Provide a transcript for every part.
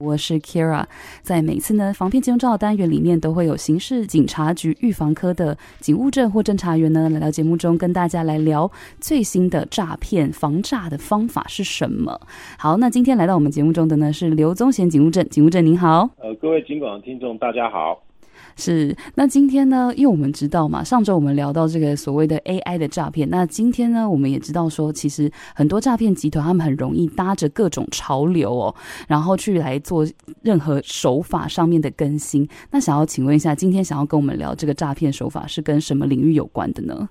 我是 Kira，在每次呢防骗金融账号单元里面，都会有刑事警察局预防科的警务证或侦查员呢来到节目中，跟大家来聊最新的诈骗防诈的方法是什么。好，那今天来到我们节目中的呢是刘宗贤警务证，警务证您好。呃，各位警广听众大家好。是，那今天呢，因为我们知道嘛，上周我们聊到这个所谓的 AI 的诈骗，那今天呢，我们也知道说，其实很多诈骗集团他们很容易搭着各种潮流哦，然后去来做任何手法上面的更新。那想要请问一下，今天想要跟我们聊这个诈骗手法是跟什么领域有关的呢？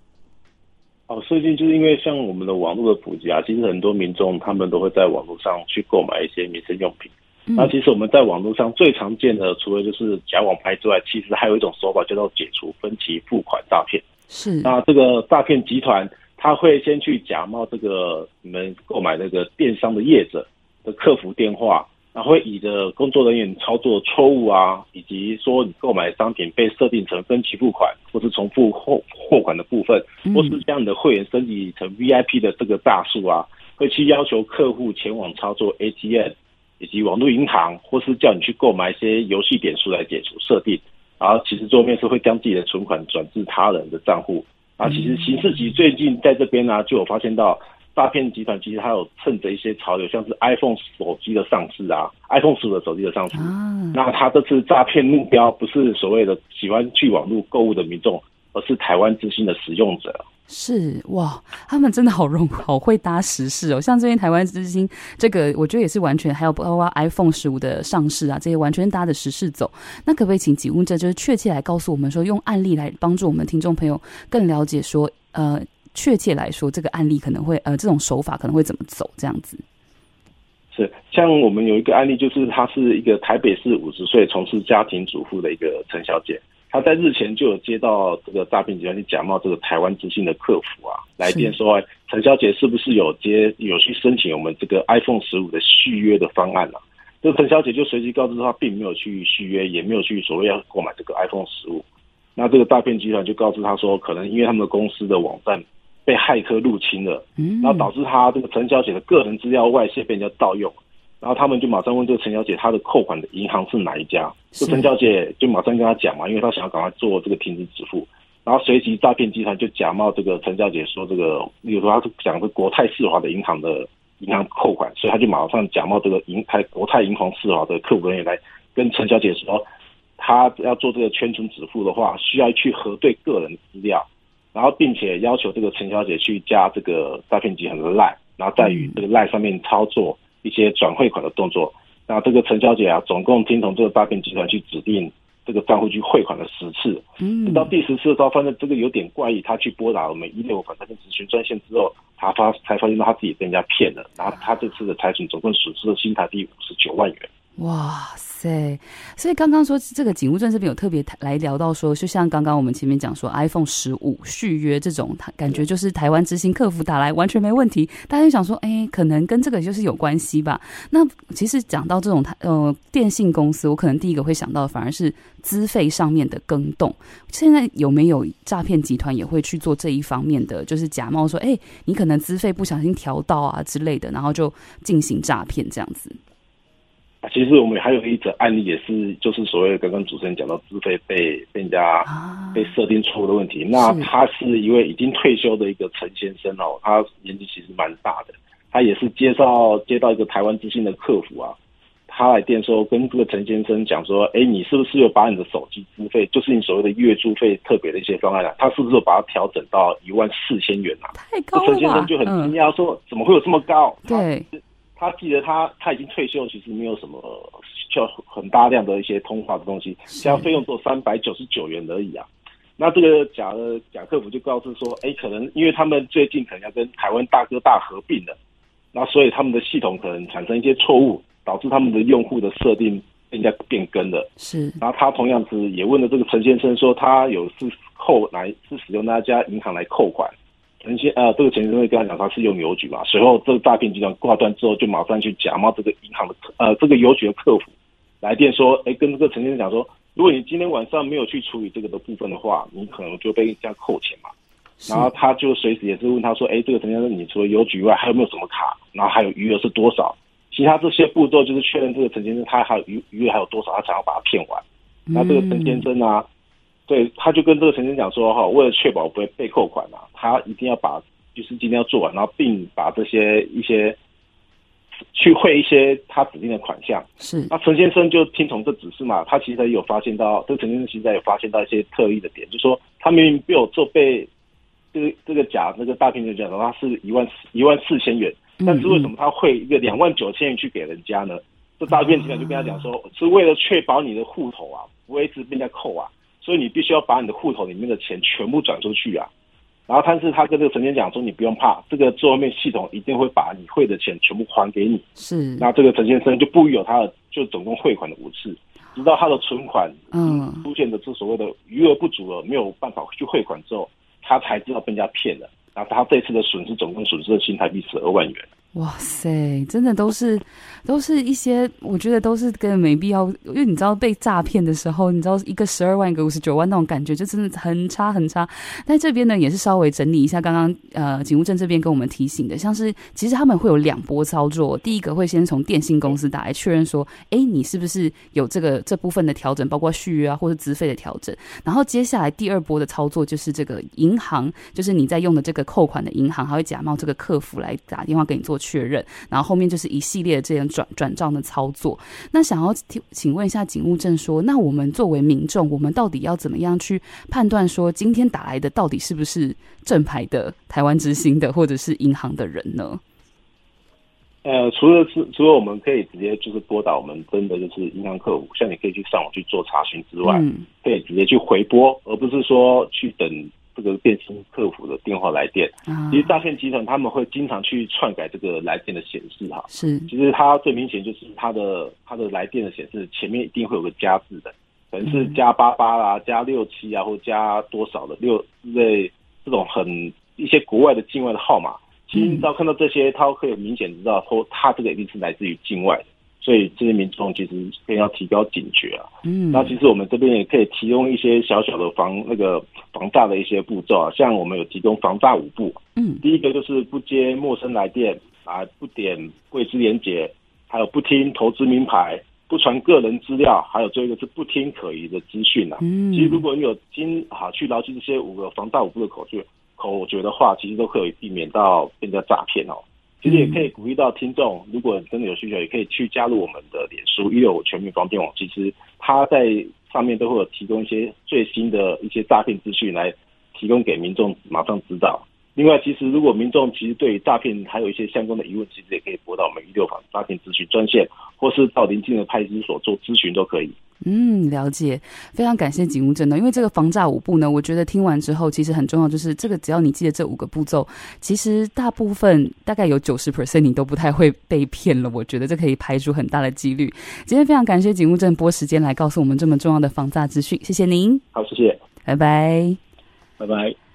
哦，最近就是因为像我们的网络的普及啊，其实很多民众他们都会在网络上去购买一些民生用品。那其实我们在网络上最常见的，除了就是假网拍之外，其实还有一种手法叫做解除分期付款诈骗。是。那这个诈骗集团，他会先去假冒这个你们购买那个电商的业者的客服电话，然后会以着工作人员操作错误啊，以及说你购买商品被设定成分期付款或是重复货货款的部分，或是将你的会员升级成 VIP 的这个大数啊，会去要求客户前往操作 ATM。以及网络银行，或是叫你去购买一些游戏点数来解除设定，然后其实桌面是会将自己的存款转至他人的账户。啊，其实刑事局最近在这边呢、啊，就有发现到诈骗集团其实它有趁着一些潮流，像是 iPhone 手机的上市啊，iPhone 十五的手机的上市。那他这次诈骗目标不是所谓的喜欢去网络购物的民众，而是台湾之星的使用者。是哇，他们真的好容 好会搭时事哦。像最近台湾之星这个，我觉得也是完全还有包括 iPhone 十五的上市啊，这些完全搭着时事走。那可不可以请警务这就是确切来告诉我们说，用案例来帮助我们听众朋友更了解说，呃，确切来说这个案例可能会呃这种手法可能会怎么走这样子？是，像我们有一个案例，就是她是一个台北市五十岁从事家庭主妇的一个陈小姐。他在日前就有接到这个诈骗集团去假冒这个台湾之星的客服啊，来电说，陈小姐是不是有接有去申请我们这个 iPhone 十五的续约的方案啊？这个陈小姐就随即告知他并没有去续约，也没有去所谓要购买这个 iPhone 十五。那这个诈骗集团就告知他说，可能因为他们的公司的网站被骇客入侵了，然后导致他这个陈小姐的个人资料外泄被人家盗用。然后他们就马上问这个陈小姐，她的扣款的银行是哪一家？这陈小姐就马上跟他讲嘛，因为她想要赶快做这个停止支付。然后随即诈骗集团就假冒这个陈小姐说这个，例如说她是讲的国泰世华的银行的银行扣款，所以他就马上假冒这个银泰国泰银行世华的客服人员来跟陈小姐说，他要做这个圈存止付的话，需要去核对个人资料，然后并且要求这个陈小姐去加这个诈骗集团的赖，然后在与这个赖上面操作。一些转汇款的动作，那这个陈小姐啊，总共听从这个诈骗集团去指定这个账户去汇款了十次，嗯，到第十次的时候，发现这个有点怪异，她去拨打我们一六五反诈骗咨询专线之后，她发才发现到她自己被人家骗了，然后她这次的财产总共损失了新台币五十九万元。哇塞！对所以刚刚说这个警务证这边有特别来聊到说，就像刚刚我们前面讲说，iPhone 十五续约这种，他感觉就是台湾之星客服打来完全没问题，大家想说，哎、可能跟这个就是有关系吧？那其实讲到这种呃电信公司，我可能第一个会想到反而是资费上面的更动。现在有没有诈骗集团也会去做这一方面的，就是假冒说，哎、你可能资费不小心调到啊之类的，然后就进行诈骗这样子。其实我们还有一则案例，也是就是所谓的刚刚主持人讲到资费被被人家被设定错误的问题。那他是一位已经退休的一个陈先生哦，他年纪其实蛮大的，他也是介绍接到一个台湾之星的客服啊，他来电说跟这个陈先生讲说，哎，你是不是有把你的手机资费，就是你所谓的月租费特别的一些方案啊，他是不是有把它调整到一万四千元啊？太高了。陈先生就很惊讶说，怎么会有这么高？对。他记得他他已经退休，其实没有什么需要很大量的一些通话的东西，只要费用做三百九十九元而已啊。那这个假的假客服就告诉说，哎，可能因为他们最近可能要跟台湾大哥大合并了，那所以他们的系统可能产生一些错误，导致他们的用户的设定被人家变更了。是，然后他同样子也问了这个陈先生说，他有是扣来是使用那家银行来扣款。陈先呃，这个陈先生会跟他讲，他是用邮局嘛。随后，这个诈骗集团挂断之后，就马上去假冒这个银行的呃这个邮局的客服来电说，哎，跟这个陈先生讲说，如果你今天晚上没有去处理这个的部分的话，你可能就被这样扣钱嘛。然后他就随时也是问他说，哎，这个陈先生，你除了邮局以外，还有没有什么卡？然后还有余额是多少？其他这些步骤就是确认这个陈先生他还有余余额还有多少，他才要把它骗完。那这个陈先生啊，对，他就跟这个陈先生讲说哈，为了确保不会被扣款啊，他一定要把就是今天要做完，然后并把这些一些去汇一些他指定的款项。是。那陈先生就听从这指示嘛，他其实也有发现到，这个陈先生其实有发现到一些特异的点，就是说他明明没有做被这个这个假那个大骗就讲的话是一万一万四千元，但是为什么他汇一个两万九千元去给人家呢？这诈骗集团就跟他讲说，是为了确保你的户头啊不会一直被人家扣啊，所以你必须要把你的户头里面的钱全部转出去啊。然后，但是他跟这个陈先生讲说，你不用怕，这个最后面系统一定会把你汇的钱全部还给你。是。那这个陈先生就不疑有他的，就总共汇款的五次，直到他的存款嗯出现的这所谓的余额不足了，没有办法去汇款之后，他才知道被人家骗了。然后他这次的损失总共损失了新台币十二万元。哇塞，真的都是都是一些，我觉得都是根本没必要，因为你知道被诈骗的时候，你知道一个十二万一个五十九万那种感觉，就真的很差很差。但这边呢，也是稍微整理一下刚刚呃警务证这边跟我们提醒的，像是其实他们会有两波操作，第一个会先从电信公司打来确认说，哎，你是不是有这个这部分的调整，包括续约啊或者资费的调整，然后接下来第二波的操作就是这个银行，就是你在用的这个扣款的银行，还会假冒这个客服来打电话给你做。确认，然后后面就是一系列的这样转转账的操作。那想要请问一下警务证说，那我们作为民众，我们到底要怎么样去判断说，今天打来的到底是不是正牌的台湾之星的或者是银行的人呢？呃，除了是除了我们可以直接就是拨打我们真的就是银行客服，像你可以去上网去做查询之外，嗯，可以直接去回拨，而不是说去等。这个电信客服的电话来电，其实诈骗集团他们会经常去篡改这个来电的显示哈。是，其实它最明显就是它的它的来电的显示前面一定会有个加字的，可能是加八八啦、加六七啊，或加多少的六之类这种很一些国外的境外的号码。其实你只要看到这些，他可以明显知道说他这个一定是来自于境外的。所以这些民众其实更要提高警觉啊。嗯，那其实我们这边也可以提供一些小小的防那个防诈的一些步骤啊，像我们有提供防诈五步。嗯，第一个就是不接陌生来电啊，不点未知连结，还有不听投资名牌，不传个人资料，还有最后一个是不听可疑的资讯啊。嗯，其实如果你有经啊去牢记这些五个防诈五步的口诀口诀的话，其实都可以避免到被人家诈骗哦。其实也可以鼓励到听众，如果真的有需求，也可以去加入我们的脸书一六五全民防骗网。其实它在上面都会有提供一些最新的一些诈骗资讯，来提供给民众马上知道。另外，其实如果民众其实对于诈骗还有一些相关的疑问，其实也可以拨到我们一六房诈骗咨询专线，或是到邻近的派出所做咨询都可以。嗯，了解，非常感谢警务证呢。因为这个防诈五步呢，我觉得听完之后，其实很重要，就是这个只要你记得这五个步骤，其实大部分大概有九十 percent 你都不太会被骗了。我觉得这可以排除很大的几率。今天非常感谢警务证拨时间来告诉我们这么重要的防诈资讯，谢谢您。好，谢谢，拜拜，拜拜。